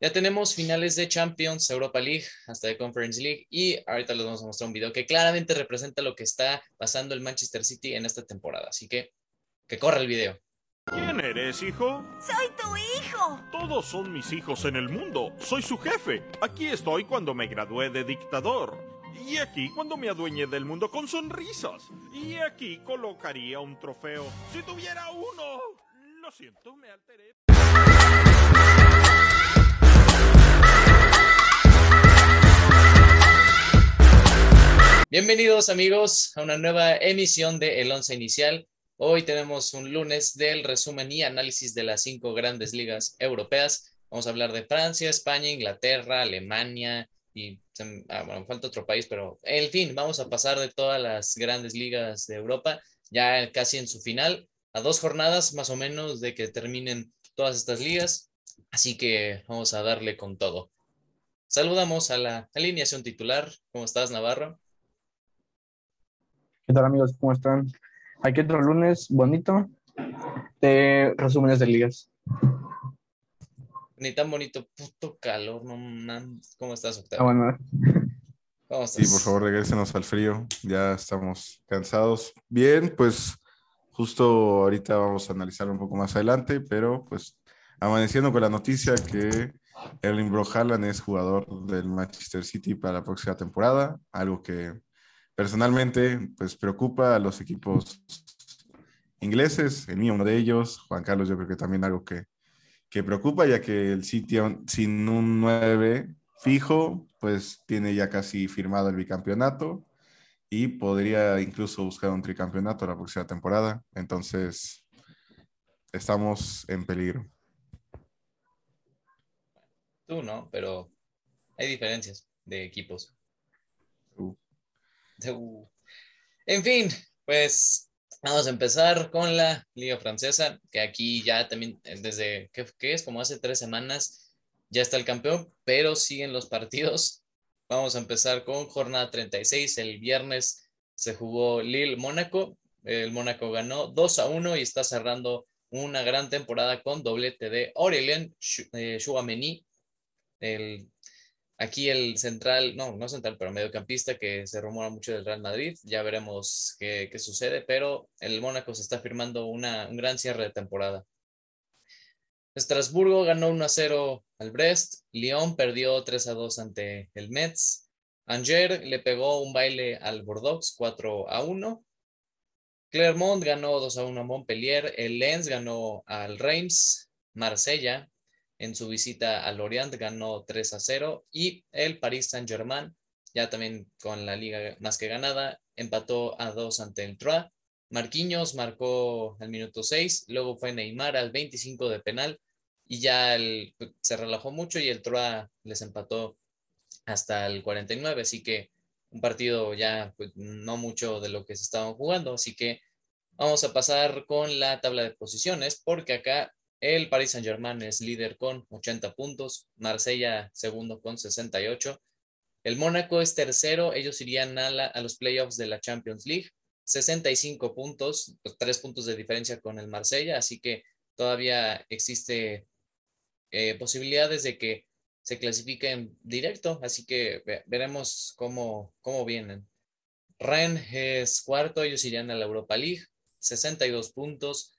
Ya tenemos finales de Champions, Europa League, hasta de Conference League y ahorita les vamos a mostrar un video que claramente representa lo que está pasando el Manchester City en esta temporada. Así que que corra el video. ¿Quién eres, hijo? ¡Soy tu hijo! Todos son mis hijos en el mundo. Soy su jefe. Aquí estoy cuando me gradué de dictador. Y aquí cuando me adueñé del mundo con sonrisas. Y aquí colocaría un trofeo. Si tuviera uno. Lo siento, me alteré. Bienvenidos amigos a una nueva emisión de El Once Inicial. Hoy tenemos un lunes del resumen y análisis de las cinco grandes ligas europeas. Vamos a hablar de Francia, España, Inglaterra, Alemania y, ah, bueno, falta otro país, pero en fin, vamos a pasar de todas las grandes ligas de Europa, ya casi en su final, a dos jornadas más o menos de que terminen todas estas ligas. Así que vamos a darle con todo. Saludamos a la alineación titular. ¿Cómo estás, Navarro? ¿Qué tal amigos? ¿Cómo están? Aquí otro lunes bonito de resúmenes de ligas. Ni tan bonito, puto calor, no mames. ¿Cómo estás, Ah, Octavio? bueno, ¿Cómo estás? Sí, por favor, regrésenos al frío. Ya estamos cansados. Bien, pues justo ahorita vamos a analizar un poco más adelante, pero pues amaneciendo con la noticia que Erling Bro Haaland es jugador del Manchester City para la próxima temporada, algo que personalmente pues preocupa a los equipos ingleses, el mío uno de ellos, Juan Carlos yo creo que también algo que, que preocupa, ya que el aún sin un 9 fijo, pues tiene ya casi firmado el bicampeonato y podría incluso buscar un tricampeonato la próxima temporada. Entonces, estamos en peligro. Tú no, pero hay diferencias de equipos. En fin, pues vamos a empezar con la Liga Francesa, que aquí ya también eh, desde, ¿qué, qué es? Como hace tres semanas ya está el campeón, pero siguen los partidos. Vamos a empezar con jornada 36. El viernes se jugó Lille-Mónaco. El Mónaco ganó 2 a 1 y está cerrando una gran temporada con doblete de Aurélien Chouameni, el, aquí el central, no, no central, pero mediocampista que se rumora mucho del Real Madrid. Ya veremos qué, sucede, pero el Mónaco se está firmando una, un gran cierre de temporada. Estrasburgo ganó 1 a 0 al Brest. Lyon perdió 3 a 2 ante el Metz. Angers le pegó un baile al Bordeaux 4 a 1. Clermont ganó 2 a 1 a Montpellier. El Lens ganó al Reims. Marsella en su visita al Lorient ganó 3 a 0 y el Paris Saint-Germain, ya también con la liga más que ganada, empató a 2 ante el Troyes. Marquinhos marcó al minuto 6, luego fue Neymar al 25 de penal y ya el, se relajó mucho y el Troyes les empató hasta el 49, así que un partido ya pues, no mucho de lo que se estaban jugando, así que vamos a pasar con la tabla de posiciones porque acá el Paris Saint-Germain es líder con 80 puntos, Marsella segundo con 68. El Mónaco es tercero, ellos irían a, los playoffs de la Champions League, 65 puntos, pues, tres puntos de diferencia con el Marsella, así que todavía existe eh, posibilidades de que se clasifiquen directo, así que ve, veremos cómo, cómo vienen. Rennes es cuarto, ellos irían a la Europa League, 62 puntos.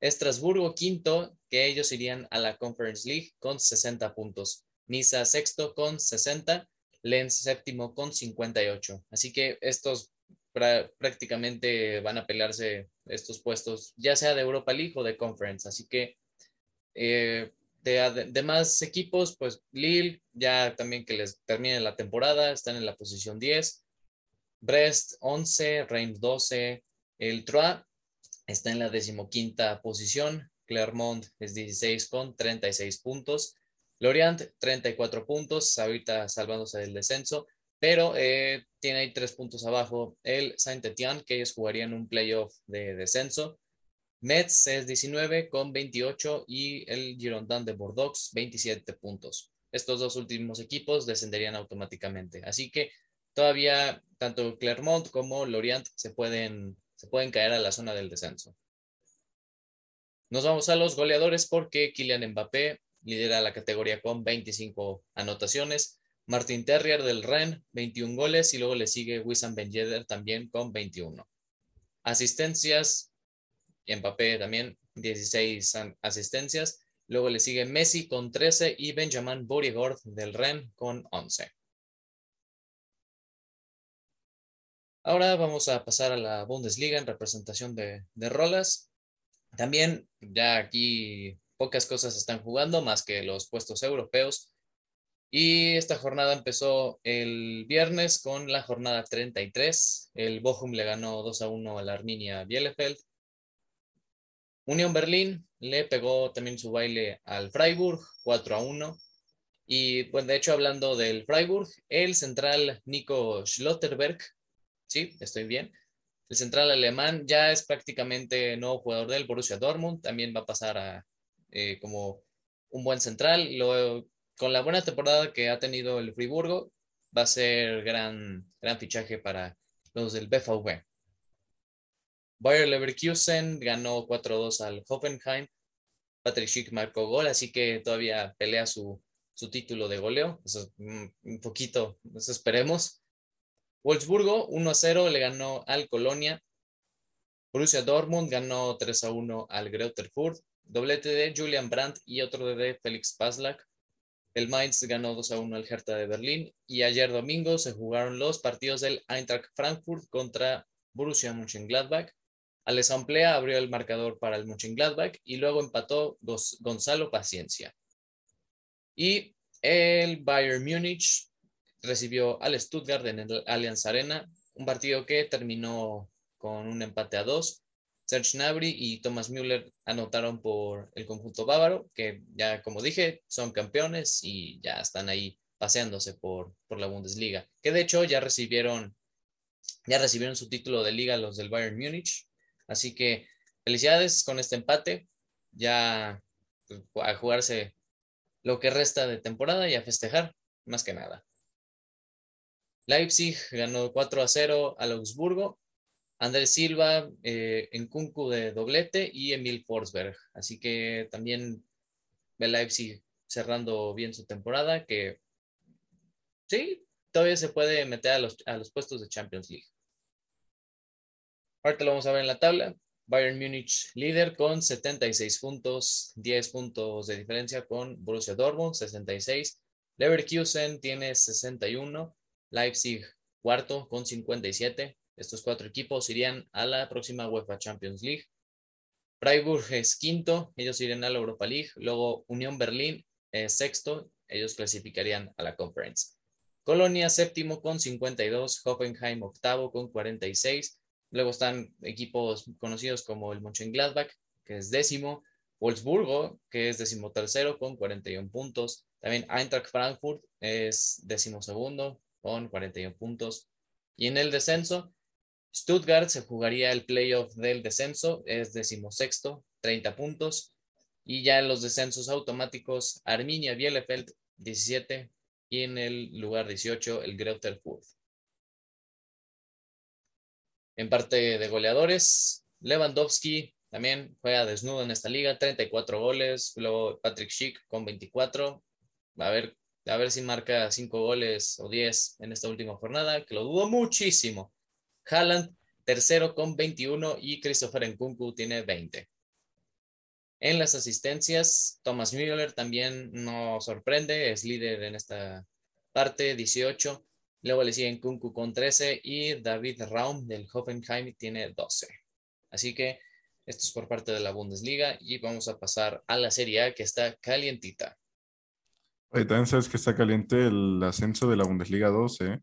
Estrasburgo quinto, que ellos irían a la Conference League con 60 puntos. Niza sexto con 60, Lens séptimo con 58. Así que estos prácticamente van a pelearse estos puestos, ya sea de Europa League o de Conference. Así que eh, de, de, más equipos, pues Lille, ya también que les termine la temporada, están en la posición 10. Brest 11, Reims 12, el Troyes está en la decimoquinta posición. Clermont es 16 con 36 puntos. Lorient 34 puntos, ahorita salvándose del descenso, pero eh, tiene ahí tres puntos abajo el Saint-Étienne, que ellos jugarían un playoff de descenso. Metz es 19 con 28 y el Girondin de Bordeaux 27 puntos. Estos dos últimos equipos descenderían automáticamente. Así que todavía tanto Clermont como Lorient se pueden, se pueden caer a la zona del descenso. Nos vamos a los goleadores porque Kylian Mbappé lidera la categoría con 25 anotaciones. Martin Terrier del Ren, 21 goles y luego le sigue Wissam Ben Yedder también con 21. Asistencias, Mbappé también 16 asistencias. Luego le sigue Messi con 13 y Benjamin Borigord del Ren con 11. Ahora vamos a pasar a la Bundesliga en representación de, de rolas. También ya aquí pocas cosas están jugando más que los puestos europeos. Y esta jornada empezó el viernes con la jornada 33. El Bochum le ganó 2 a 1 a la Arminia Bielefeld. Unión Berlín le pegó también su baile al Freiburg 4 a 1. Y pues de hecho hablando del Freiburg, el central Nico Schlotterberg, sí, estoy bien, el central alemán ya es prácticamente nuevo jugador del Borussia Dortmund, también va a pasar eh, como un buen central. con la buena temporada que ha tenido el Friburgo, va a ser gran, gran fichaje para los del BVB. Bayer Leverkusen ganó 4-2 al Hoffenheim. Patrick Schick marcó gol, así que todavía pelea su, su título de goleo. Eso, mm, un poquito, eso esperemos. Wolfsburgo 1-0 le ganó al Colonia. Borussia Dortmund ganó 3-1 al Greuther Fürth. Doblete de Julian Brandt y otro de Felix Paslak. El Mainz ganó 2 a 1 al Hertha de Berlín y ayer domingo se jugaron los partidos del Eintracht Frankfurt contra Borussia Mönchengladbach. Alex Amplea abrió el marcador para el Mönchengladbach y luego empató Gonzalo Paciencia. Y el Bayern Múnich recibió al Stuttgart en el Allianz Arena, un partido que terminó con un empate a dos. Serge Gnabry y Thomas Müller anotaron por el conjunto bávaro, que ya como dije, son campeones y ya están ahí paseándose por, por la Bundesliga, que de hecho ya recibieron, ya recibieron su título de liga los del Bayern Múnich. Así que felicidades con este empate, ya pues, a jugarse lo que resta de temporada y a festejar, más que nada. Leipzig ganó 4 a 0 al Augsburgo Andrés Silva, eh, en Kunku de doblete y Emil Forsberg. Así que también el Leipzig cerrando bien su temporada, que sí, todavía se puede meter a los, a los puestos de Champions League. Ahorita lo vamos a ver en la tabla. Bayern Múnich líder con 76 puntos, 10 puntos de diferencia con Borussia Dortmund, 66. Leverkusen tiene 61. Leipzig cuarto con 57. Estos cuatro equipos irían a la próxima UEFA Champions League. Freiburg es quinto, ellos irían a la Europa League. Luego Unión Berlín es sexto, ellos clasificarían a la Conference. Colonia séptimo con 52, Hoffenheim octavo con 46. Luego están equipos conocidos como el Mönchengladbach, que es décimo, Wolfsburgo, que es decimotercero con 41 puntos. También Eintracht Frankfurt es decimosegundo con 41 puntos. Y en el descenso, Stuttgart se jugaría el playoff del descenso, es decimosexto, 30 puntos. Y ya en los descensos automáticos, Arminia Bielefeld, 17. Y en el lugar 18, el Greuther Fürth. En parte de goleadores, Lewandowski también juega desnudo en esta liga, 34 goles. Luego Patrick Schick con 24. A ver, a ver si marca 5 goles o 10 en esta última jornada, que lo dudo muchísimo. Haaland, tercero con 21 y Christopher Nkunku tiene 20. En las asistencias, Thomas Müller también no sorprende, es líder en esta parte, 18. Luego le sigue Nkunku con 13 y David Raum del Hoffenheim tiene 12. Así que esto es por parte de la Bundesliga y vamos a pasar a la Serie A que está calientita. Oye, también sabes que está caliente el ascenso de la Bundesliga 2, ¿eh?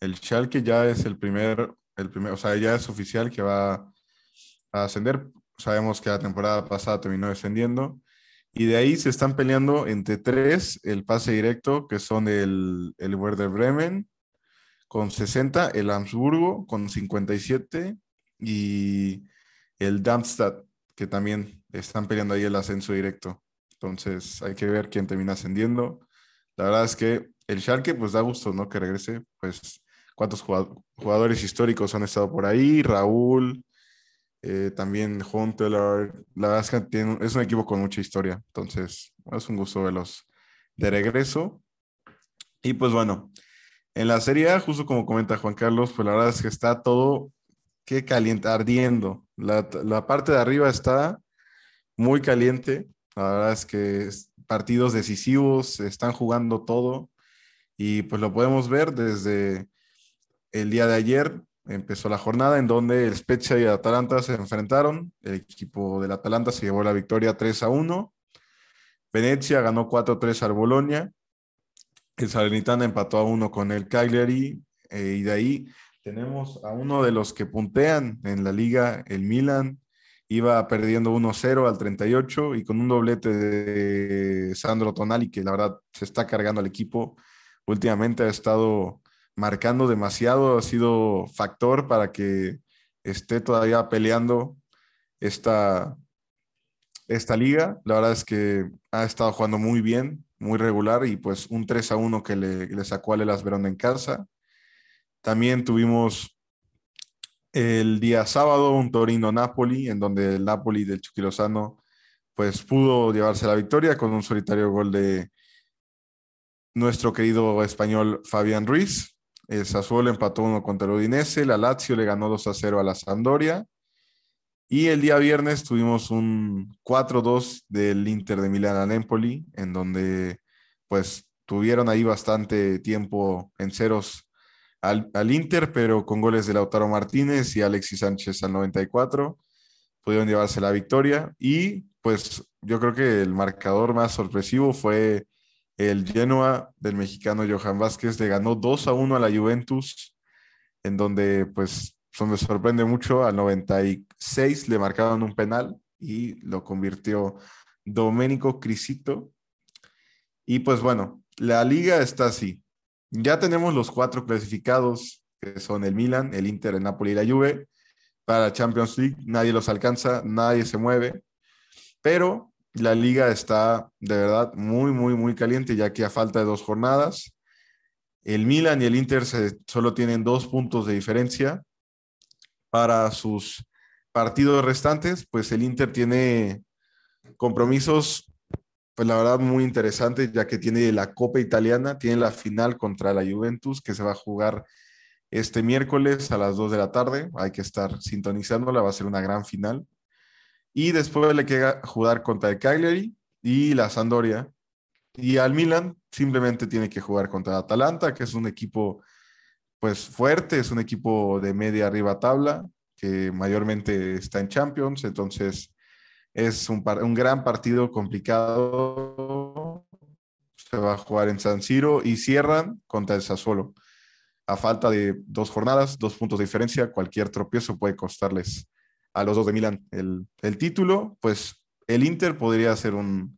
El Schalke ya es el primer el primer, o sea, ya es oficial que va a ascender. Sabemos que la temporada pasada terminó descendiendo. Y de ahí se están peleando entre tres el pase directo, que son el, el Werder Bremen con 60, el Habsburgo con 57 y el Darmstadt, que también están peleando ahí el ascenso directo. Entonces hay que ver quién termina ascendiendo. La verdad es que el Schalke, pues da gusto, ¿no? Que regrese, pues cuántos jugadores históricos han estado por ahí, Raúl, eh, también Huntelaar. La verdad es que tiene- es un equipo con mucha historia, entonces es un gusto verlos de regreso. Y pues bueno, en la Serie justo como comenta Juan Carlos, pues la verdad es que está todo que caliente, ardiendo. La, la parte de arriba está muy caliente. La verdad es que partidos decisivos, están jugando todo y pues lo podemos ver desde el día de ayer. Empezó la jornada en donde el Spezia y Atalanta se enfrentaron. El equipo del Atalanta se llevó la victoria 3 a 1. Venecia ganó 4-3 al Bolonia. El Salernitana empató a 1 con el Cagliari. eh, y de ahí tenemos a uno de los que puntean en la liga, el Milan. Iba perdiendo 1-0 al 38 y con un doblete de Sandro Tonali, que la verdad se está cargando al equipo. Últimamente ha estado marcando demasiado, ha sido factor para que esté todavía peleando esta, esta liga. La verdad es que ha estado jugando muy bien, muy regular y pues un 3 a 1 que le, sacó a Lelas Verón en casa. También tuvimos el día sábado un Torino-Napoli, en donde el Napoli del Chucky pues pudo llevarse la victoria con un solitario gol de nuestro querido español Fabián Ruiz. El Sassuolo empató uno contra el Udinese, la Lazio le ganó 2 a 0 a la Sampdoria. Y el día viernes tuvimos un 4-2 del Inter de Milán al Empoli, en donde pues tuvieron ahí bastante tiempo en ceros al, al Inter, pero con goles de Lautaro Martínez y Alexis Sánchez al 94 pudieron llevarse la victoria. Y pues yo creo que el marcador más sorpresivo fue el Genoa del mexicano Johan Vázquez, le ganó 2 a 1 a la Juventus, en donde pues me sorprende mucho, al 96 le marcaron un penal y lo convirtió Domenico Crisito. Y pues bueno, la liga está así. Ya tenemos los cuatro clasificados, que son el Milan, el Inter, el Napoli y la Juve. Para Champions League nadie los alcanza, nadie se mueve, pero la liga está de verdad muy, muy, muy caliente, ya que a falta de dos jornadas, el Milan y el Inter se, solo tienen dos puntos de diferencia para sus partidos restantes, pues el Inter tiene compromisos, pues la verdad muy interesantes, ya que tiene la Copa Italiana, tiene la final contra la Juventus, que se va a jugar este miércoles a las 2 de la tarde, hay que estar sintonizándola, va a ser una gran final. Y después le queda jugar contra el Cagliari y la Sampdoria. Y al Milan simplemente tiene que jugar contra Atalanta, que es un equipo pues fuerte, es un equipo de media arriba tabla, que mayormente está en Champions, entonces es un, un gran partido complicado. Se va a jugar en San Siro y cierran contra el Sassuolo. A falta de dos jornadas, dos puntos de diferencia, cualquier tropiezo puede costarles a los dos de Milán el, el título, pues el Inter podría hacer un,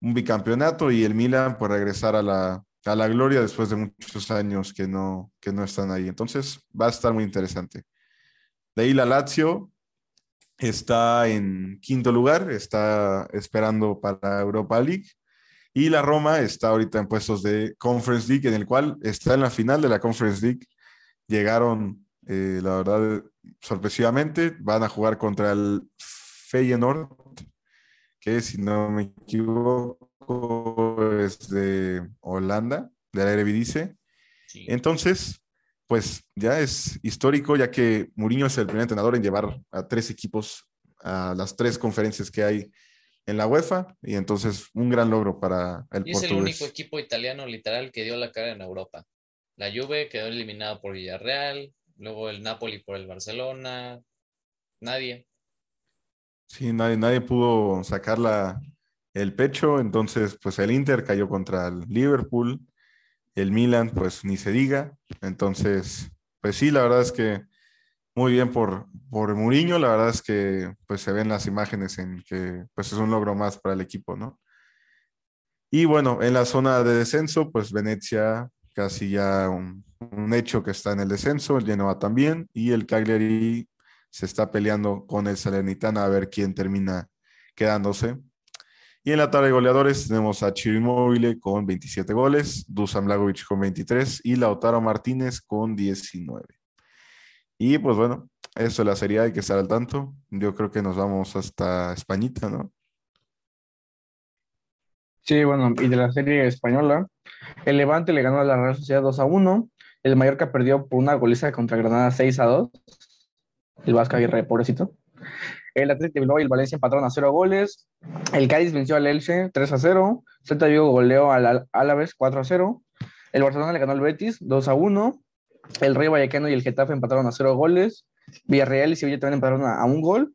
bicampeonato y el Milan por regresar a la, a la gloria después de muchos años que no, que no están ahí. Entonces va a estar muy interesante. De ahí la Lazio está en quinto lugar, está esperando para Europa League. Y la Roma está ahorita en puestos de Conference League, en el cual está en la final de la Conference League. Llegaron, eh, la verdad, sorpresivamente. Van a jugar contra el Feyenoord, que si no me equivoco es de Holanda, de la Eredivisie. Sí. Entonces, pues ya es histórico, ya que Mourinho es el primer entrenador en llevar a tres equipos a las tres conferencias que hay en la UEFA, y entonces un gran logro para el Y es el único equipo italiano literal que dio la cara en Europa. La Juve quedó eliminada por Villarreal, luego el Napoli por el Barcelona. Nadie. Sí, nadie, nadie pudo sacar la- el pecho, entonces pues el Inter cayó contra el Liverpool, el Milan pues ni se diga, entonces pues sí, la verdad es que muy bien por, por Mourinho, la verdad es que pues se ven las imágenes en que pues es un logro más para el equipo, ¿no? Y bueno, en la zona de descenso pues Venecia casi ya un, un hecho que está en el descenso, el Genoa también y el Cagliari se está peleando con el Salernitana a ver quién termina quedándose. Y en la tabla de goleadores tenemos a Chiro Immobile con 27 goles, Dusan Blagovic con 23 y Lautaro Martínez con 19. Y pues bueno, Eso, la serie hay que estar al tanto. Yo creo que nos vamos hasta Españita, ¿no? Sí, bueno, y de la serie española, el Levante le ganó a la Real Sociedad 2 a 1. El Mallorca perdió por una goliza contra Granada 6 a 2. El Vasco Aguirre, pobrecito. El Atlético de Bilbao y el Valencia empataron a 0 goles. El Cádiz venció al Elche 3 a 0. Celta Vigo goleó al Álaves 4 a 0. El Barcelona le ganó al Betis 2 a 1. El Rey Vallecano y el Getafe empataron a 0 goles. Villarreal y Sevilla también empataron a, a un gol.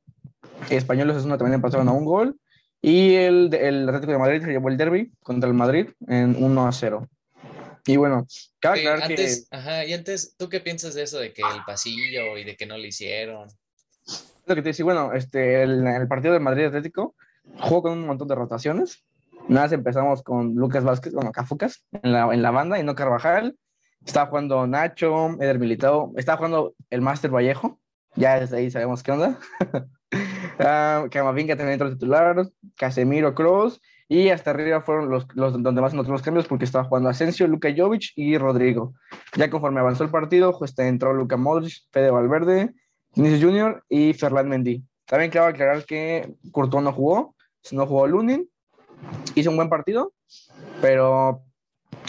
Españoles una también empataron a un gol. Y el, el Atlético de Madrid se llevó el derby contra el Madrid en 1 a 0. Y bueno, cabe aclarar antes, que... Ajá, y antes, ¿tú qué piensas de eso de que el pasillo y de que no le hicieron? Lo que te decía, bueno, este, el, partido del Madrid Atlético jugó con un montón de rotaciones. Nada más empezamos con Lucas Vázquez, bueno, Cafucas, en la, en la banda y no Carvajal. Estaba jugando Nacho, Eder Militao, estaba jugando el Máster Vallejo, ya desde ahí sabemos qué onda. uh, Camavinga también entró titular, Casemiro, Cross, y hasta arriba fueron los, los donde más notó los cambios porque estaba jugando Asensio, Luka Jovic y Rodrigo. Ya conforme avanzó el partido, pues entró Luka Modric, Fede Valverde, Vinicius Junior y Ferland Mendy. También quiero aclarar que Courtois no jugó, no jugó Lunin, hizo un buen partido, pero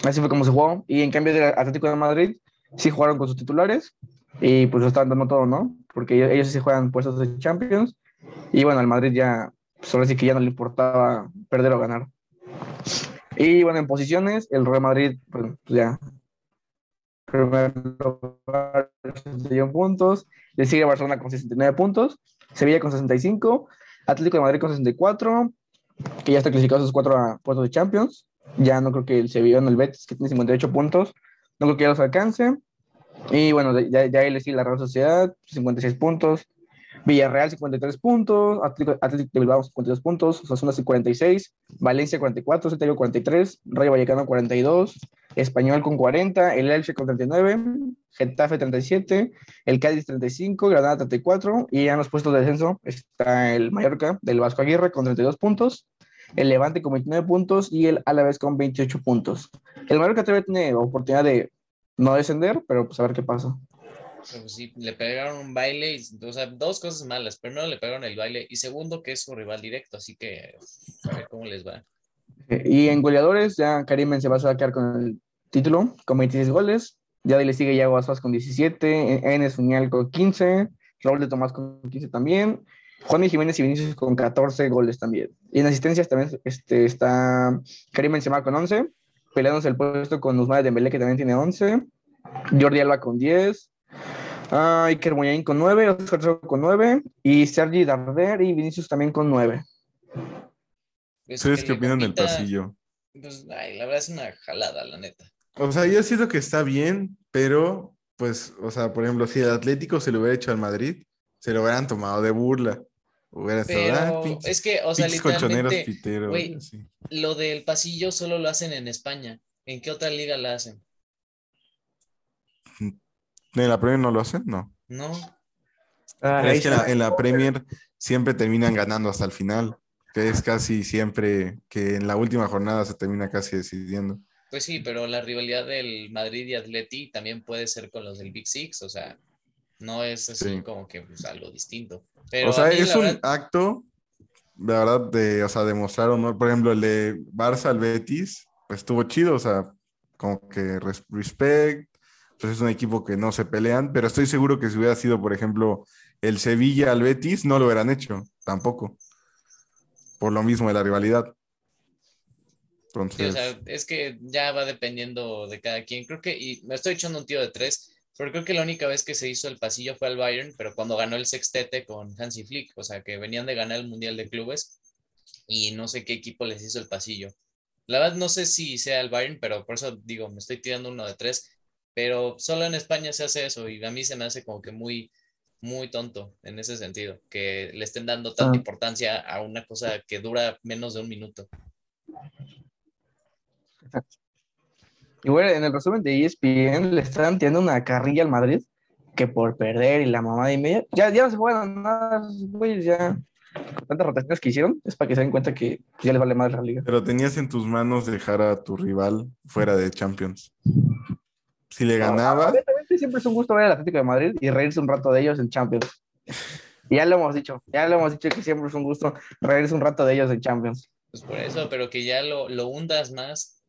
así fue como se jugó. Y en cambio del Atlético de Madrid, sí jugaron con sus titulares y pues lo estaban dando todo, ¿no? Porque ellos, ellos sí juegan puestos de Champions. Y bueno, al Madrid ya solo pues, sí que ya no le importaba perder o ganar. Y bueno, en posiciones, el Real Madrid, pues, ya. Primer lugar, 61 puntos. Le sigue Barcelona con 69 puntos. Sevilla con 65. Atlético de Madrid con 64. Que ya está clasificado sus cuatro puestos de Champions. Ya no creo que el Sevilla, no el Betis, que tiene 58 puntos. No creo que ya los alcance. Y bueno, ya, ya ahí le sigue la Real Sociedad, 56 puntos. Villarreal 53 puntos, Atlético, de Bilbao 52 puntos, Osasuna 46, Valencia 44, Celta 43, Rayo Vallecano 42, Español con 40, el Elche con 39, Getafe 37, el Cádiz 35, Granada 34 y ya en los puestos de descenso está el Mallorca del Vasco Aguirre con 32 puntos, el Levante con 29 puntos y el Alavés con 28 puntos. El Mallorca todavía tiene oportunidad de no descender, pero pues a ver qué pasa. Pues sí, le pegaron un baile, y, o sea, dos cosas malas. Primero le pegaron el baile y segundo que es su rival directo, así que a ver cómo les va. Y en goleadores, ya Karim se va a quedar con el título, con 26 goles. Ya le sigue Yago Aspas con 17, Enes Uñal con 15, Raúl de Tomás con 15 también, Juan y Jiménez y Vinicius con 14 goles también. Y en asistencias también este, está Karim Benzema con 11, peleándose el puesto con Usman Dembélé que también tiene 11, Jordi Alba con 10, Ah, Iker con 9, Oscar con 9 y Sergi Darder y Vinicius también con 9. ¿Ustedes qué opinan del pasillo? Pues, ay, la verdad es una jalada, la neta. O sea, yo siento que está bien, pero, pues, o sea, por ejemplo, si el Atlético se lo hubiera hecho al Madrid, se lo hubieran tomado de burla. Hubiera pero estado, ah, es que, o sea, literalmente, wey, lo del pasillo solo lo hacen en España. ¿En qué otra liga la hacen? ¿En la Premier no lo hacen? No. No. Ah, es que en la, Premier siempre terminan ganando hasta el final, que es casi siempre que en la última jornada se termina casi decidiendo. Pues sí, pero la rivalidad del Madrid y Atleti también puede ser con los del Big Six, o sea, no es así como que pues, algo distinto. o sea, es un acto, la verdad, de, o sea, demostrar honor. Por ejemplo, el de Barça al Betis, pues estuvo chido, o sea, como que respect, pues es un equipo que no se pelean, pero estoy seguro que si hubiera sido, por ejemplo, el Sevilla al Betis, no lo hubieran hecho, tampoco. Por lo mismo de la rivalidad. Entonces... es que ya va dependiendo de cada quien. Creo que, y me estoy echando un tío de tres, pero creo que la única vez que se hizo el pasillo fue al Bayern, pero cuando ganó el sextete con Hansi Flick, o sea, que venían de ganar el Mundial de Clubes y no sé qué equipo les hizo el pasillo. La verdad no sé si sea el Bayern, pero por eso digo, me estoy tirando uno de tres pero solo en España se hace eso y a mí se me hace como que muy, muy tonto en ese sentido, que le estén dando tanta ah. importancia a una cosa que dura menos de un minuto. Y bueno, en el resumen de ESPN le están tirando una carrilla al Madrid que por perder y la mamá de media, ya, ya no se juegan nada, güey, ya tantas rotaciones que hicieron, es para que se den cuenta que ya les vale más la liga. Pero tenías en tus manos dejar a tu rival fuera de Champions si le ganaba, siempre es un gusto ver al Atlético de Madrid y reírse un rato de ellos en Champions. Y ya lo hemos dicho, ya lo hemos dicho que siempre es un gusto reírse un rato de ellos en Champions. Pues por eso, pero que ya lo, lo hundas más.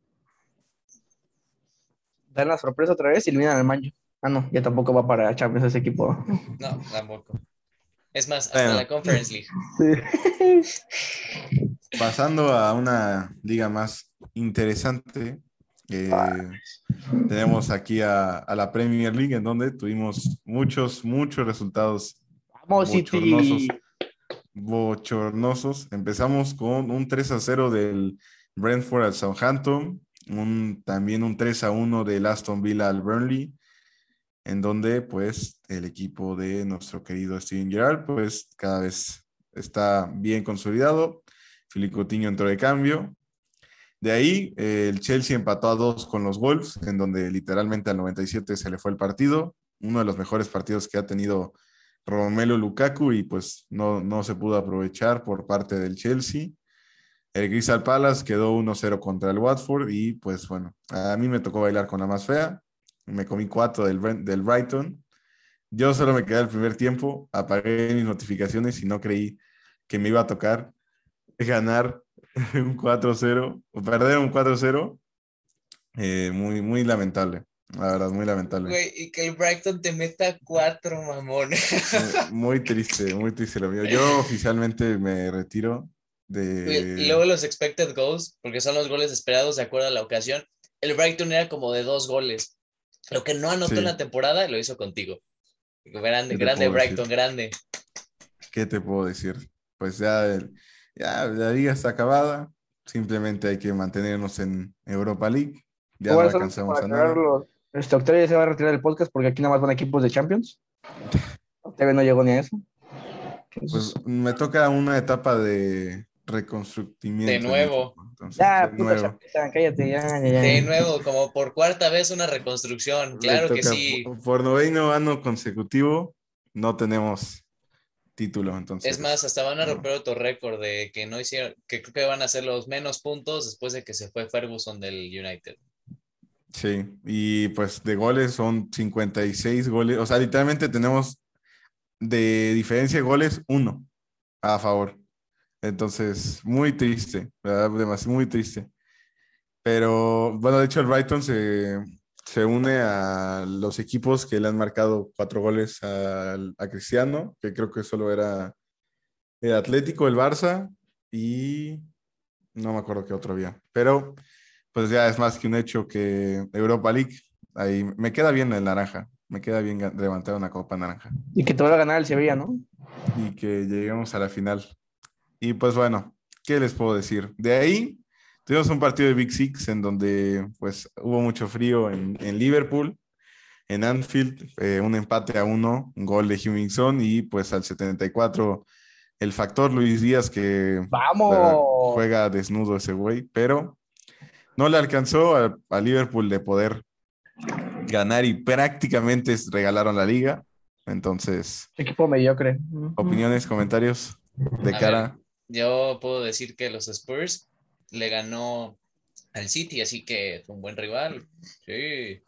Dan la sorpresa otra vez y eliminan al Mancho. Ah, no, ya tampoco va para Champions ese equipo. No, tampoco. Es más, hasta Bueno. la Conference League. Pasando a una liga más interesante, eh, tenemos aquí a, a la Premier League, en donde tuvimos muchos, muchos resultados Vamos, bochornosos. Bochornosos. Empezamos con un 3 a 0 del Brentford al Southampton, un, también un 3 a 1 del Aston Villa al Burnley, en donde pues el equipo de nuestro querido Steven Gerrard pues cada vez está bien consolidado. Filipe Coutinho entró de cambio. De ahí eh, el Chelsea empató a dos con los Wolves, en donde literalmente al 97 se le fue el partido. Uno de los mejores partidos que ha tenido Romelu Lukaku y pues no, no se pudo aprovechar por parte del Chelsea. El Crystal Palace quedó 1-0 contra el Watford y pues bueno, a mí me tocó bailar con la más fea. Me comí cuatro del, del Brighton. Yo solo me quedé el primer tiempo, apagué mis notificaciones y no creí que me iba a tocar ganar un 4-0 o perder un 4-0. Eh, muy, muy lamentable, la verdad, muy lamentable. Güey, y que el Brighton te meta cuatro, mamón. Muy, muy triste, muy triste lo mío. Yo oficialmente me retiro de... Y luego los expected goals, porque son los goles esperados de acuerdo a la ocasión. El Brighton era como de dos goles. Lo que no anotó Sí. en la temporada lo hizo contigo. Grande, ¿Qué te grande decir? Brighton, grande. ¿Qué te puedo decir? Pues ya, el- ya la liga está acabada. Simplemente hay que mantenernos en Europa League. Ya no alcanzamos a nada. Este Octavio ya se va a retirar del podcast porque aquí nada más van equipos de Champions. Octavio no llegó ni a eso. Pues me toca una etapa de reconstrucimiento. De nuevo. entonces, ya, de puta nuevo. chapita, cállate, ya, ya, ya. De nuevo, como por cuarta vez una reconstrucción. Claro que sí. Por, por noveno año consecutivo no tenemos título, entonces. Es más, hasta van a romper otro récord de que no hicieron, que creo que van a hacer los menos puntos después de que se fue Ferguson del United. Sí, y pues de goles son 56 goles, o sea, literalmente tenemos de diferencia de goles uno a favor. Entonces, muy triste, ¿verdad? Demas- muy triste. Pero bueno, de hecho el Brighton se, se une a los equipos que le han marcado cuatro goles a, Cristiano, que creo que solo era el Atlético, el Barça y no me acuerdo qué otro había. Pero pues ya es más que un hecho que Europa League, ahí me queda bien el naranja, me queda bien levantar una copa naranja Y que te va a ganar el Sevilla, ¿no? y que lleguemos a la final. Y pues bueno, ¿qué les puedo decir? De ahí tuvimos un partido de Big Six en donde pues hubo mucho frío en, en Liverpool, en Anfield, eh, un empate a uno, un gol de Hummingson y pues al 74 el factor Luis Díaz que ¡Vamos! juega desnudo ese güey, pero no le alcanzó a, a Liverpool de poder ganar y prácticamente regalaron la liga. Entonces, Equipo mediocre. opiniones, comentarios de A cara. Yo puedo decir que los Spurs le ganó al City, así que fue un buen rival. Sí.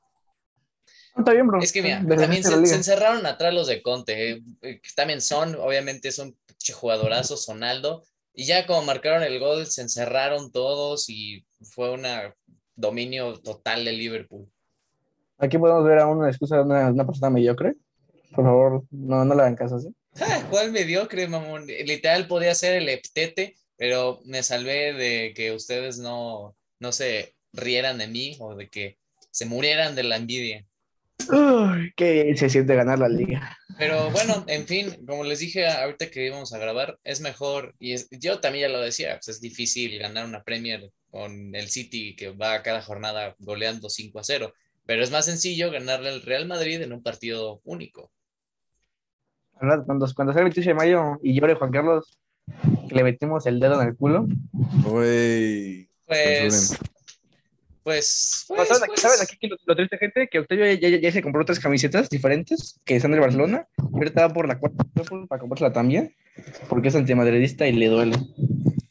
Está bien, bro. Es que mira, también se, se encerraron atrás los de Conte. eh, eh, También son, obviamente, es un pinche jugadorazo, Sonaldo. Y ya como marcaron el gol, se encerraron todos y fue un dominio total de Liverpool. Aquí podemos ver a una excusa de una, una persona mediocre. Por favor, no, no le hagan caso, ¿sí? Ja, ¿Cuál mediocre, mamón? Literal podía ser el heptete, pero me salvé de que ustedes no, no se rieran de mí o de que se murieran de la envidia. Uy, qué bien se siente ganar la liga. Pero bueno, en fin, como les dije ahorita que íbamos a grabar, es mejor, y es- yo también ya lo decía, pues es difícil ganar una Premier con el City que va a cada jornada goleando 5 a 0, pero es más sencillo ganarle al Real Madrid en un partido único. Cuando, cuando el 28 de mayo y llore Juan Carlos, que le metimos el dedo en el culo. Güey. Pues, pues, pues, ¿Saben, aquí, pues, saben aquí que lo, lo triste, gente? Que Octavio ya, ya- ya se compró otras camisetas diferentes que están del Barcelona. Y ahorita va por la cuarta para comprársela también. Porque es antimadridista y le duele.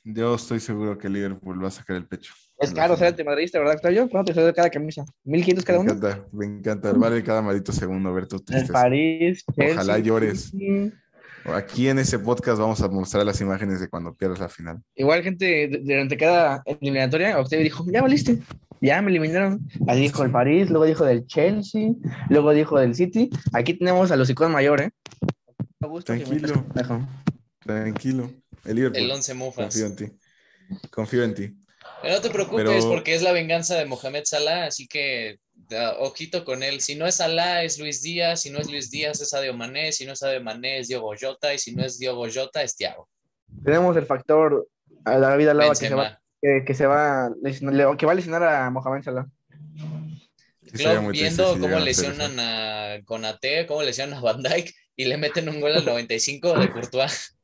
Yo estoy seguro que Liverpool va a sacar el pecho. Es en caro ser madridista, ¿verdad, Octavio? ¿Cuánto te sale cada camisa? ¿1500 cada Me uno? encanta, me encanta. Vale cada maldito segundo ver tu El tristeza. París, Chelsea, Ojalá llores. Aquí en ese podcast vamos a mostrar las imágenes de cuando pierdas la final. Igual, gente, durante cada eliminatoria, Octavio dijo, ya valiste, ya me eliminaron. Ahí dijo el París, luego dijo del Chelsea, luego dijo del City. Aquí tenemos a los iconos mayores, ¿eh? Augusto Tranquilo. Tranquilo. El Liverpool. El 11 mufas. Confío en ti. Confío en ti. Pero no te preocupes Pero- porque es la venganza de Mohamed Salah, así que ojito con él. Si no es Salah, es Luis Díaz. Si no es Luis Díaz, es Sadio Mané. Si no es Sadio Mané, es Diogo Jota. Y si no es Diogo Jota, es Thiago. Tenemos el factor a David Alaba que se va, que, que se va a que va a lesionar a Mohamed Salah. Sí, muy triste viendo si cómo a lesionan eso. a Konate, cómo lesionan a Van Dijk y le meten un gol al 95 de Courtois.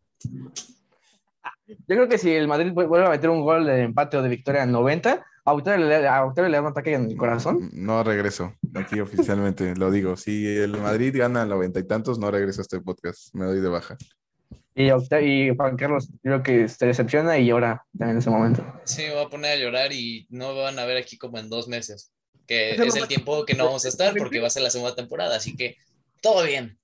Yo creo que si el Madrid vu- vuelve a meter un gol de empate o de victoria en 90, a Octavio le, le da un ataque en el corazón. No regreso. Aquí oficialmente lo digo. Si el Madrid gana noventa y tantos, no regreso a este podcast. Me doy de baja. Y, y Juan Carlos creo que se decepciona y llora también en ese momento. Sí, me voy a poner a llorar y no me van a ver aquí como en dos meses, que es el tiempo que no vamos a estar porque va a ser la segunda temporada, así que todo bien.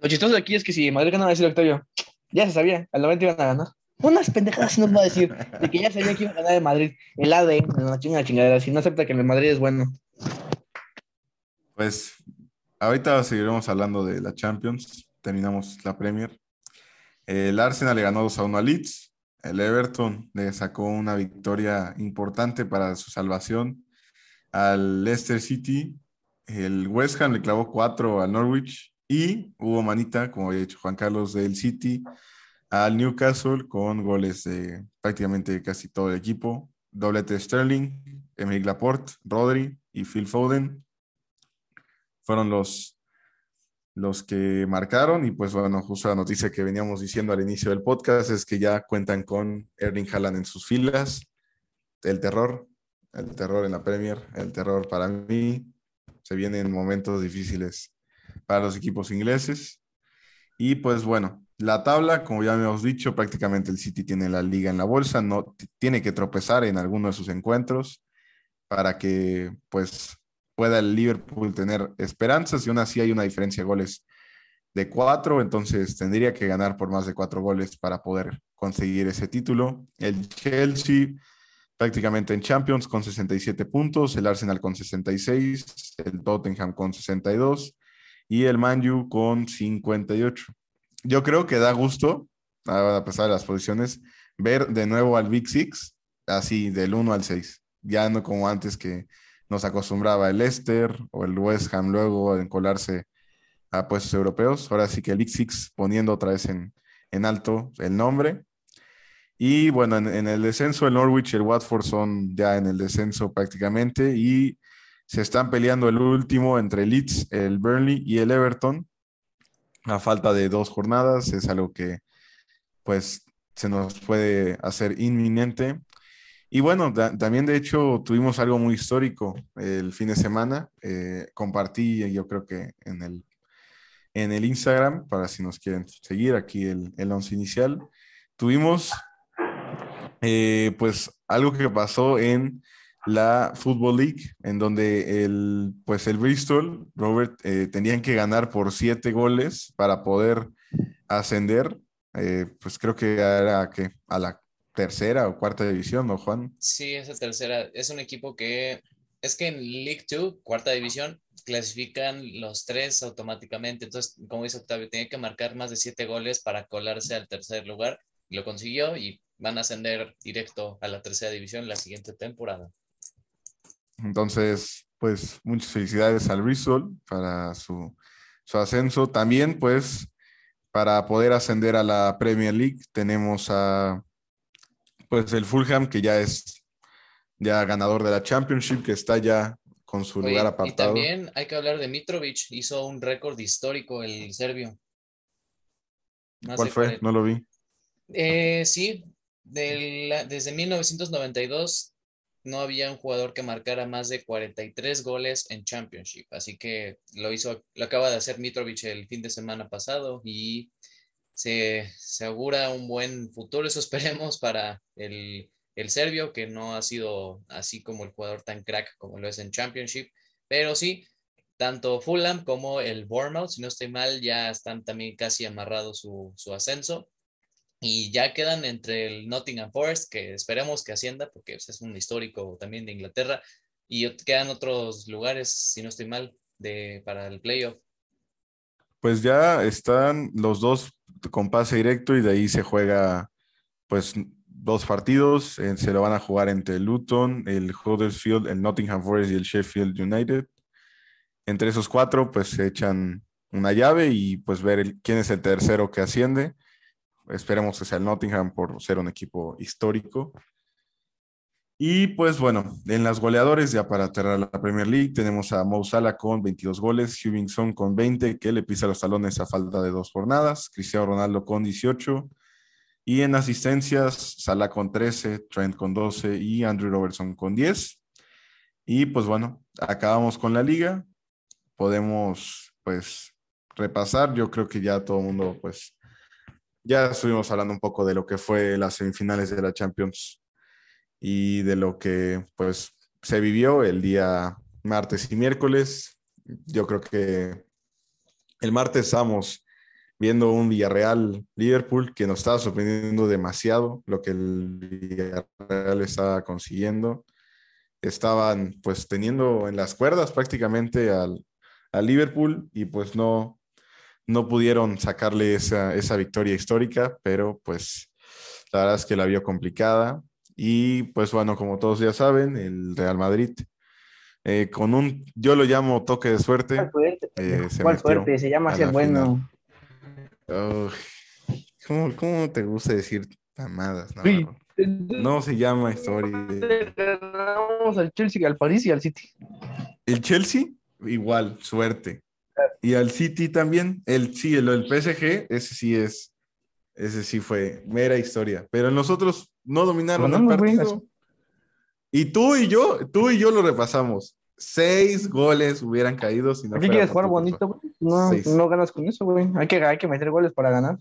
Lo chistoso de aquí es que si Madrid gana, va a decir Octavio, ya se sabía, al 90 iban a ganar. Unas pendejadas nos va a decir, de que ya sabía que iba a ganar el Madrid. El ADN, la chinga chingadera, si no acepta que el Madrid es bueno. Pues ahorita seguiremos hablando de la Champions. Terminamos la Premier. El Arsenal le ganó 2 a 1 a Leeds. El Everton le sacó una victoria importante para su salvación al Leicester City. El West Ham le clavó 4 al Norwich. Y hubo manita, como había dicho Juan Carlos, del City al Newcastle con goles de prácticamente casi todo el equipo. Doblete Sterling, Emerick Laporte, Rodri y Phil Foden fueron los, los que marcaron. Y pues bueno, justo la noticia que veníamos diciendo al inicio del podcast es que ya cuentan con Erling Haaland en sus filas. El terror, el terror en la Premier, el terror para mí. Se vienen momentos difíciles para los equipos ingleses. Y pues bueno, la tabla, como ya hemos dicho, prácticamente el City tiene la liga en la bolsa, no tiene que tropezar en alguno de sus encuentros para que pues pueda el Liverpool tener esperanzas y aún así hay una diferencia de goles de cuatro, entonces tendría que ganar por más de cuatro goles para poder conseguir ese título. El Chelsea prácticamente en Champions con 67 puntos, el Arsenal con 66, el Tottenham con 62 y el Man con 58. Yo creo que da gusto, a pesar de las posiciones, ver de nuevo al Big Six, así del 1 al 6. Ya no como antes que nos acostumbraba el Leicester o el West Ham luego a encolarse a puestos europeos. Ahora sí que el Big Six poniendo otra vez en, en alto el nombre. Y bueno, en, en, el descenso, el Norwich y el Watford son ya en el descenso prácticamente y se están peleando el último entre el Leeds, el Burnley y el Everton. A falta de dos jornadas, es algo que pues se nos puede hacer inminente. Y bueno, también de hecho tuvimos algo muy histórico el fin de semana. Eh, compartí, yo creo que en el, en el Instagram, para si nos quieren seguir, aquí el, el once inicial. Tuvimos eh, pues algo que pasó en la Football League, en donde el, pues el Bristol, Robert, eh, tenían que ganar por siete goles para poder ascender. Eh, pues creo que era que a la tercera o cuarta división, ¿no, Juan? Sí, esa tercera. Es un equipo que es que en League 2, cuarta división, clasifican los tres automáticamente. Entonces, como dice Octavio, tenía que marcar más de siete goles para colarse al tercer lugar. Lo consiguió y van a ascender directo a la tercera división la siguiente temporada. Entonces, pues muchas felicidades al Bristol para su, su ascenso. También, pues, para poder ascender a la Premier League, tenemos a pues el Fulham, que ya es ya ganador de la Championship, que está ya con su Oye, lugar apartado. Y también hay que hablar de Mitrovic, hizo un récord histórico el serbio. Más ¿Cuál fue? 40. No lo vi. Eh, sí, de la, desde 1992 no había un jugador que marcara más de 43 goles en Championship, así que lo hizo, lo acaba de hacer Mitrovic el fin de semana pasado y se, se augura un buen futuro, eso esperemos para el el serbio, que no ha sido así como el jugador tan crack como lo es en Championship, pero sí, tanto Fulham como el Bournemouth, si no estoy mal, ya están también casi amarrados su, su ascenso. Y ya quedan entre el Nottingham Forest, que esperemos que ascienda, porque pues, es un histórico también de Inglaterra, y quedan otros lugares, si no estoy mal, de, para el playoff. Pues ya están los dos con pase directo y de ahí se juega pues dos partidos. Eh, se lo van a jugar entre Luton, el Huddersfield, el Nottingham Forest y el Sheffield United. Entre esos cuatro pues se echan una llave y pues ver quién es el tercero que asciende. Esperemos que sea el Nottingham por ser un equipo histórico. Y pues bueno, en las goleadores, ya para cerrar la Premier League, tenemos a Mo Salah con 22 goles, Hubinson con 20, que le pisa los talones a falta de dos jornadas, Cristiano Ronaldo con 18, y en asistencias, Salah con 13, Trent con 12 y Andrew Robertson con 10. Y pues bueno, acabamos con la liga. Podemos pues repasar. Yo creo que ya todo el mundo pues ya estuvimos hablando un poco de lo que fue las semifinales de la Champions y de lo que pues se vivió el día martes y miércoles. Yo creo que el martes estamos viendo un Villarreal Liverpool que nos estaba sorprendiendo demasiado lo que el Villarreal estaba consiguiendo. Estaban pues teniendo en las cuerdas prácticamente al, al Liverpool y pues no, no pudieron sacarle esa, esa victoria histórica, pero pues la verdad es que la vio complicada. Y pues bueno, como todos ya saben, el Real Madrid, eh, con un, yo lo llamo toque de suerte. ¿Cuál suerte? Eh, se, ¿Cuál suerte? se llama ser bueno. ¿cómo, ¿cómo, te gusta decir mamadas? No, no se llama historia. Ganamos al Chelsea, al París y al City. El Chelsea, igual, suerte. Y al City también, el sí, el, el PSG, ese sí es, ese sí fue mera historia. Pero nosotros no dominaron el partido. Y tú y yo, tú y yo lo repasamos. Seis goles hubieran caído si no. ¿Qué quieres jugar bonito, güey? No, no ganas con eso, güey. Hay que, hay que meter goles para ganar.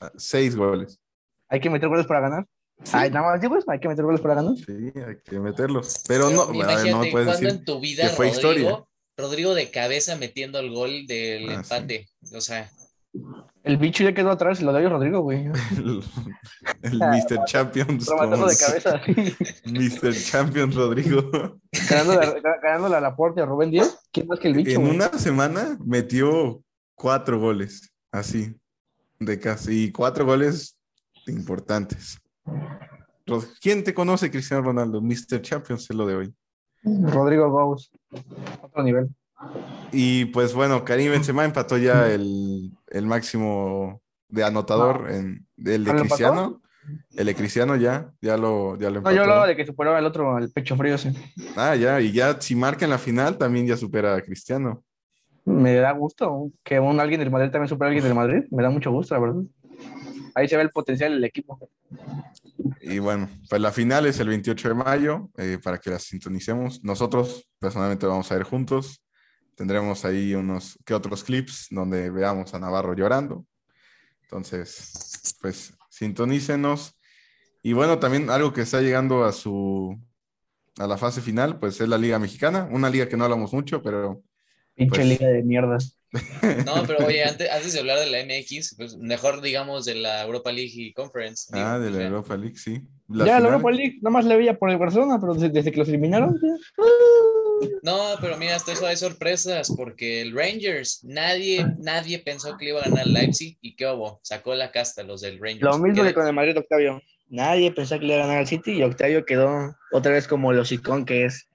Ah, seis goles. Hay que meter goles para ganar. Ay, nada más, güey, hay que meter goles para ganar. Sí, hay que meterlos. Pero, no, no puedes decir en tu vida, que fue Rodrigo, historia. Rodrigo de cabeza metiendo el gol del ah, empate. O sea, el bicho ya quedó atrás, lo de Rodrigo, güey. El, Mr. Champions. de cabeza. Mr. Champions Rodrigo. Ganándole, a la puerta a Rubén Díaz. ¿Quién más que el bicho? En una semana metió cuatro goles, así, de casi cuatro goles importantes. ¿Quién te conoce, Cristiano Ronaldo? Mr. Champions es lo de hoy. Rodrigo Gómez. Otro nivel. Y pues bueno, Karim Benzema empató ya el, el máximo de anotador en el de Cristiano. El de Cristiano ya, ya lo, ya lo empató. No, yo hablaba de que superó al otro, el pecho frío, sí. Ah, ya, y ya si marca en la final también ya supera a Cristiano. Me da gusto que un alguien del Madrid también supere a alguien del Madrid. Me da mucho gusto, la verdad. Ahí se ve el potencial del equipo. Y bueno, pues la final es el 28 de mayo, eh, para que la sintonicemos. Nosotros personalmente vamos a ir juntos. Tendremos ahí unos que otros clips donde veamos a Navarro llorando. Entonces, pues sintonícenos. Y bueno, también algo que está llegando a su a la fase final, pues es la Liga Mexicana, una liga que no hablamos mucho, pero pinche pues liga de mierda. No, pero oye, antes, antes, de hablar de la MX, pues mejor digamos de la Europa League y Conference. Ah, de la Europa League, sí. ya, la Europa League, nomás le veía por el Barcelona, pero desde, desde que los eliminaron, no, pero mira, hasta eso hay sorpresas, porque el Rangers, nadie, nadie pensó que le iba a ganar Leipzig y qué hubo, sacó la casta los del Rangers. Lo mismo que con el Madrid Octavio. Nadie pensó que le iba a ganar al City y Octavio quedó otra vez como el hocicón que es.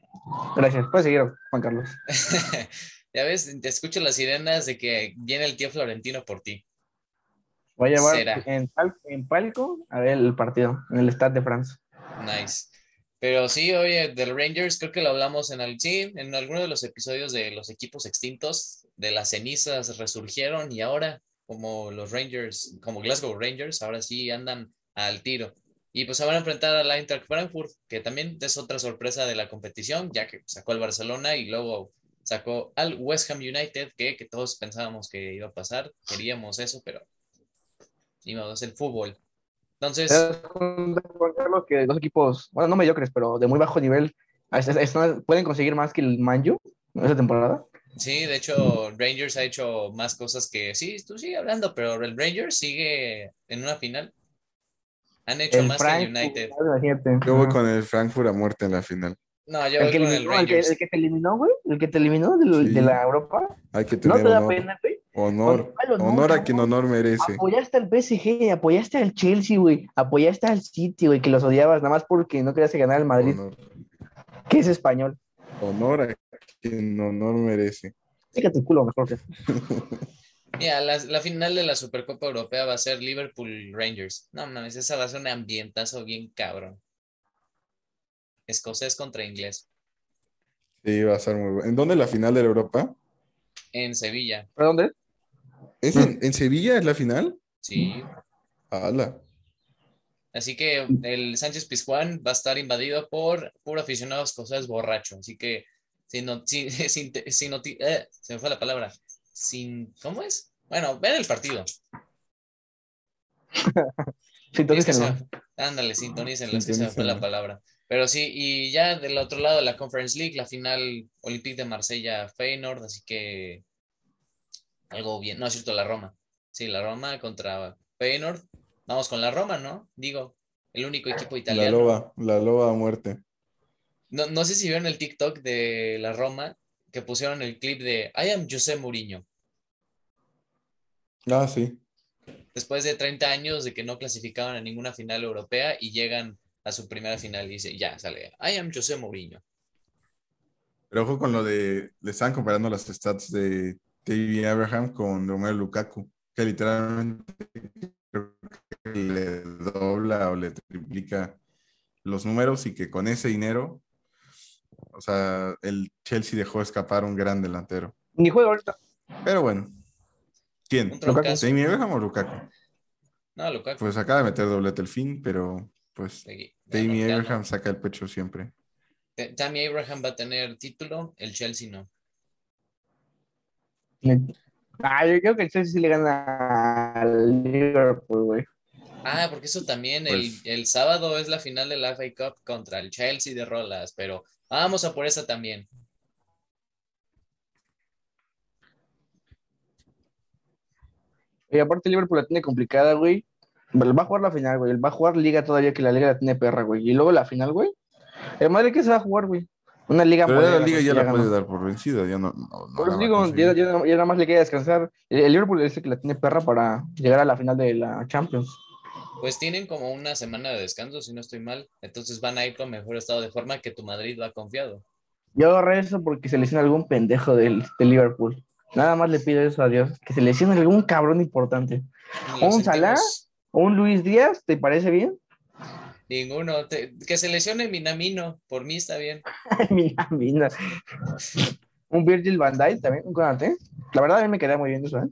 Gracias. Puedes seguir, Juan Carlos. ya ves, te escucho las sirenas de que viene el tío Florentino por ti. Voy a llevar en, en, palco a ver el partido, en el Stade de France. Nice. Pero sí, oye, del Rangers creo que lo hablamos en el sí, en alguno de los episodios de los equipos extintos, de las cenizas resurgieron y ahora como los Rangers, como Glasgow Rangers, ahora sí andan al tiro. Y pues se van a enfrentar al Eintracht Frankfurt, que también es otra sorpresa de la competición, ya que sacó al Barcelona y luego sacó al West Ham United, que, que todos pensábamos que iba a pasar, queríamos eso, pero es el fútbol. Entonces, ¿Te das cuenta, Juan Carlos, que dos equipos, bueno, no mediocres, pero de muy bajo nivel, es- es- es- pueden conseguir más que el Manju en esta temporada? sí, de hecho, Rangers ha hecho más cosas que, sí, tú sigue hablando, pero el Rangers sigue en una final. Han hecho El más que el United. Yo voy con el Frankfurt a muerte en la final. No, yo El voy que, con el eliminó, el, que, Rangers. el que te eliminó, güey, el que te eliminó de, Sí. de la Europa, Hay que ¿no te da honor. pena, güey? Honor. Honor, Honor a quien honor merece. Apoyaste al PSG, apoyaste al Chelsea, güey, apoyaste al City, güey, que los odiabas nada más porque no querías que ganara el Madrid, Honor. que es español. Honor a quien honor merece. Fíjate el culo mejor que. Mira, la, la final de la Supercopa Europea va a ser Liverpool-Rangers. No mames, esa va a ser un ambientazo bien cabrón. Escocés contra inglés. Sí, va a ser muy bueno. ¿En dónde es la final de la Europa? En Sevilla, ¿Pero dónde? ¿Es en, en Sevilla es la final? sí. ¡Hala! Así que el Sánchez Pizjuán va a estar invadido por puro aficionado escocés borracho. Así que, sin, no- sin, sin, sin eh, se me fue la palabra. Sin, ¿cómo es? Bueno, ven el partido. Sintonícenlo. Ándale, sintonícenlo, es que se me fue la palabra. Pero sí, y ya del otro lado de la Conference League, la final Olympique de Marsella Feyenoord, así que algo bien, no es cierto, la Roma. Sí, la Roma contra Feyenoord. Vamos con la Roma, ¿no? Digo, el único equipo La italiano. loba, la loba a muerte. No, no sé si vieron el TikTok de la Roma que pusieron el clip de I am José Mourinho. Ah, sí. Después de 30 años de que no clasificaban a ninguna final europea y llegan a su primera final y dice, ya sale, I am José Mourinho. Pero ojo con lo de. Le están comparando las stats de David Abraham con Romelu Lukaku, que literalmente creo que le dobla o le triplica los números y que con ese dinero, o sea, el Chelsea dejó escapar un gran delantero. Ni juega ahorita. Pero bueno, ¿quién? ¿David Abraham o Lukaku? No, Lukaku. Pues acaba de meter doblete el fin, pero pues no, ya no. Abraham saca el pecho siempre. Tammy Abraham va a tener título, el Chelsea no. Ah, yo creo que el Chelsea sí le gana al Liverpool, güey. Ah, porque eso también, el, Pues- el sábado es la final de la FA Cup contra el Chelsea de Rolas, pero vamos a por esa también. Y aparte Liverpool la tiene complicada, güey. Va a jugar la final, güey. Va a jugar liga todavía que la liga la tiene perra, güey. Y luego la final, güey. El Madrid que se va a jugar, güey. Una liga Pero la liga ya la ganó. puede dar por vencida, ya no. no, no a digo, ya, ya- ya nada más le queda descansar. El, el Liverpool el que la tiene perra para llegar a la final de la Champions. Pues tienen como una semana de descanso, si no estoy mal. Entonces van a ir con mejor estado de forma que tu Madrid va confiado. Yo agarré eso porque se lesiona algún pendejo del, del Liverpool. Nada más le pido eso a Dios. Que se lesione algún cabrón importante. Lo ¿Un Salah? Sentimos. ¿O un Luis Díaz? ¿Te parece bien? Ninguno. Te- que se lesione Minamino. Por mí está bien. Mira. Un Virgil van Dijk también, un Konate. La verdad a mí me queda muy bien eso, ¿eh?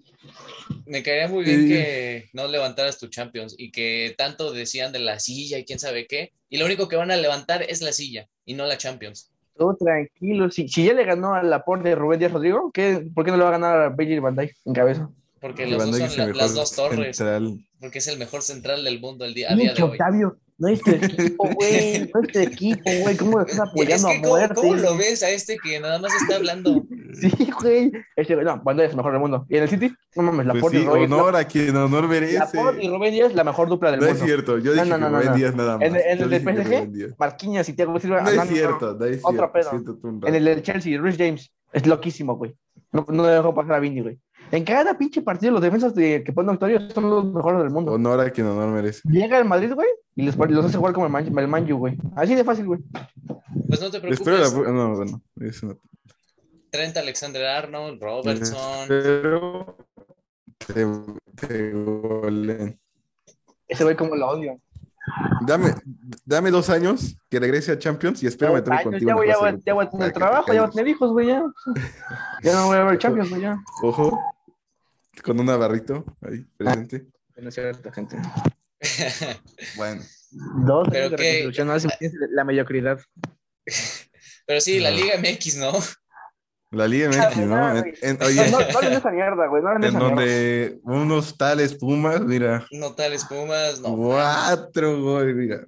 Me caería muy bien Sí. que no levantaras tu Champions y que tanto decían de la silla y quién sabe qué. Y lo único que van a levantar es la silla y no la Champions. Todo tranquilo. Si, si ya le ganó al aporte de Rubén Díaz Rodrigo, ¿qué, ¿por qué no le va a ganar a Virgil van Dijk en cabeza? Porque Que los dos son es la- las dos torres. central. Porque es el mejor central del mundo el día, a día de hoy. Octavio, no es tu equipo, güey. No es tu equipo, güey. ¿Cómo lo estás Es apoyando que, a ¿cómo, muerte? cómo lo ves a este que nada más está hablando? Sí, güey. Este, no, Dijk es el mejor del mundo. Y en el City, no mames, la Pues sí, y Rubén honor a quien honor la merece. Laporte y Rubén Díaz, la mejor dupla del No es mundo. cierto, yo No, dije no, que no, no, Rubén no. Díaz nada más. En, el del PSG. Marquinhos y Thiago Silva. No es no, no, no. cierto, no es Otro cierto. pedo. siéntate un En el del Chelsea, Rhys James, es loquísimo, güey. No, no dejó pasar a Vini, güey. En cada pinche partido, los defensas de, que ponen Octavio son los mejores del mundo. Honor a quien honor merece. Llega el Madrid, güey, y les, los hace jugar como el, Man, el Manju, güey. Así de fácil, güey. Pues no te Espero la... preocupes. No, bueno. Trent Alexander Arnold, Robertson. Espero te, te goleen. Ese güey como lo odio. Dame, dame dos años que regrese a Champions y espero Dos meterme años, contigo. ya, voy, ya, voy, ya voy a tener trabajo, ya voy a tener hijos, güey, ya. Ya no voy a ver Champions, güey, ya. Ojo, con un navarrito ahí presente. No es cierto, gente. Bueno, Dos Pero de reconstrucción, no, la mediocridad. Pero sí, la No. Liga MX, ¿no? La Liga MX, ¿no? Ah, En- güey. en- No, oye, no, no hagan esa mierda, güey. No hagan en esa mierda. donde unos tales Pumas, mira, No tales Pumas, no. cuatro goles, mira.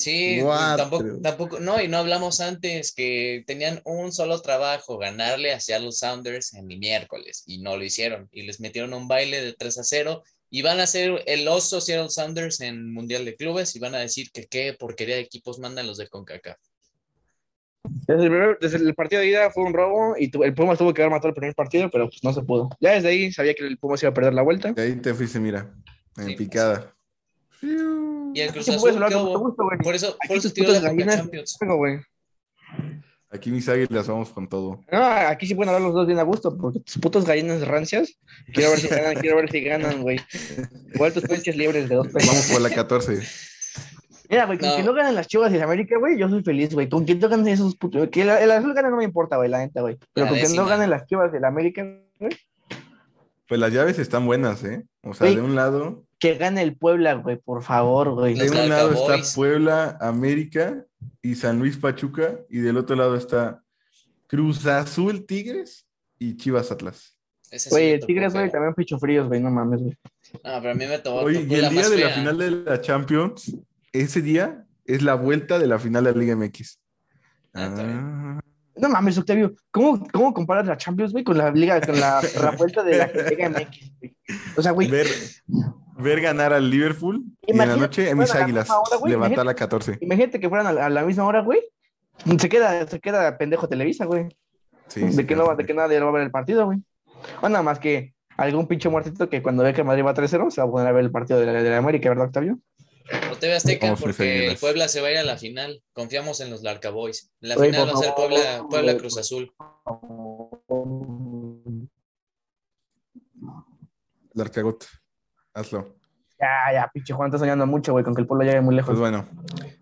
Sí, Cuatro. tampoco, tampoco, no, y no hablamos antes que tenían un solo trabajo, ganarle hacia los Sounders en el miércoles, y no lo hicieron, y les metieron un baile de 3 a 0, y van a ser el oso Seattle Sounders en Mundial de Clubes, y van a decir que qué porquería de equipos mandan los de CONCACAF. Desde el, primer- desde el partido de ida fue un robo y tu- el Pumas tuvo que haber matado el primer partido, pero pues no se pudo. Ya desde ahí sabía que el Pumas iba a perder la vuelta. Y ahí te fuiste, mira, en Sí. picada. Y el Cruz Azul, puedes hablar ¿qué con hubo? mucho gusto, güey. Por eso, Aquí por eso tiró putas la Champions. Güey. Aquí mis águilas vamos con todo. No, aquí sí pueden hablar los dos bien a gusto, porque tus putos gallinas rancias, quiero ver si ganan, quiero ver si ganan, güey. Igual tus pinches libres de dos pesos. Vamos por la 14. Mira, güey, con No. que no ganen las chivas y el América, güey, yo soy feliz, güey. Con que no ganen esos putos. Que el, el azul gane no me importa, güey, la neta, güey. Pero La con décima. no ganen las chivas del América, güey, Pues las llaves están buenas, ¿eh? O sea, de un lado, que gane el Puebla, güey, por favor, güey. de un lado está. Puebla, América y San Luis Pachuca, y del otro lado está Cruz Azul Tigres y Chivas Atlas. Güey, el Tigres, güey, también pecho fríos, güey, no mames, güey. Ah, pero a mí me tocó, Oye, y el día de la final de la Champions, ese día es la vuelta de la final de la Liga MX. Ah. Ah, No mames, Octavio, ¿cómo, cómo comparas la Champions, güey, con la liga, con la, la vuelta de la Liga MX, güey? O sea, güey, ver, ver ganar al Liverpool y en la noche mis a la águilas levantar la 14. imagínate que fueran a la, a la misma hora, güey. Se queda, se queda pendejo Televisa, güey. Sí, de, sí, que no, va- sí. de que nadie va a ver el partido, güey. O nada más que algún pinche muertito que cuando ve que Madrid va 3-0 se va a poner a ver el partido de la, de la América, ¿verdad, Octavio? O TV Azteca, Vamos, mis porque el. Puebla se va a ir a la final. Confiamos en los Larca Boys. La Oye, final va a ser Puebla, Puebla. Cruz Azul. Larcagot, hazlo. Ya, ya, pinche Juan, estás soñando mucho, güey, con que el pueblo llegue muy lejos. Pues bueno,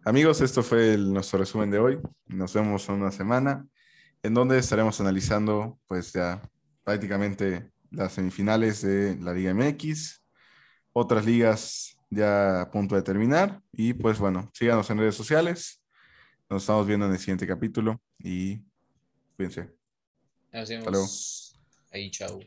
amigos, esto fue el- nuestro resumen de hoy. Nos vemos en una semana, en donde estaremos analizando, pues ya prácticamente las semifinales de la Liga MX, otras ligas ya a punto de terminar. Y pues bueno, síganos en redes sociales. Nos estamos viendo en el siguiente capítulo y cuídense. Nos luego. vemos. Ahí, chao.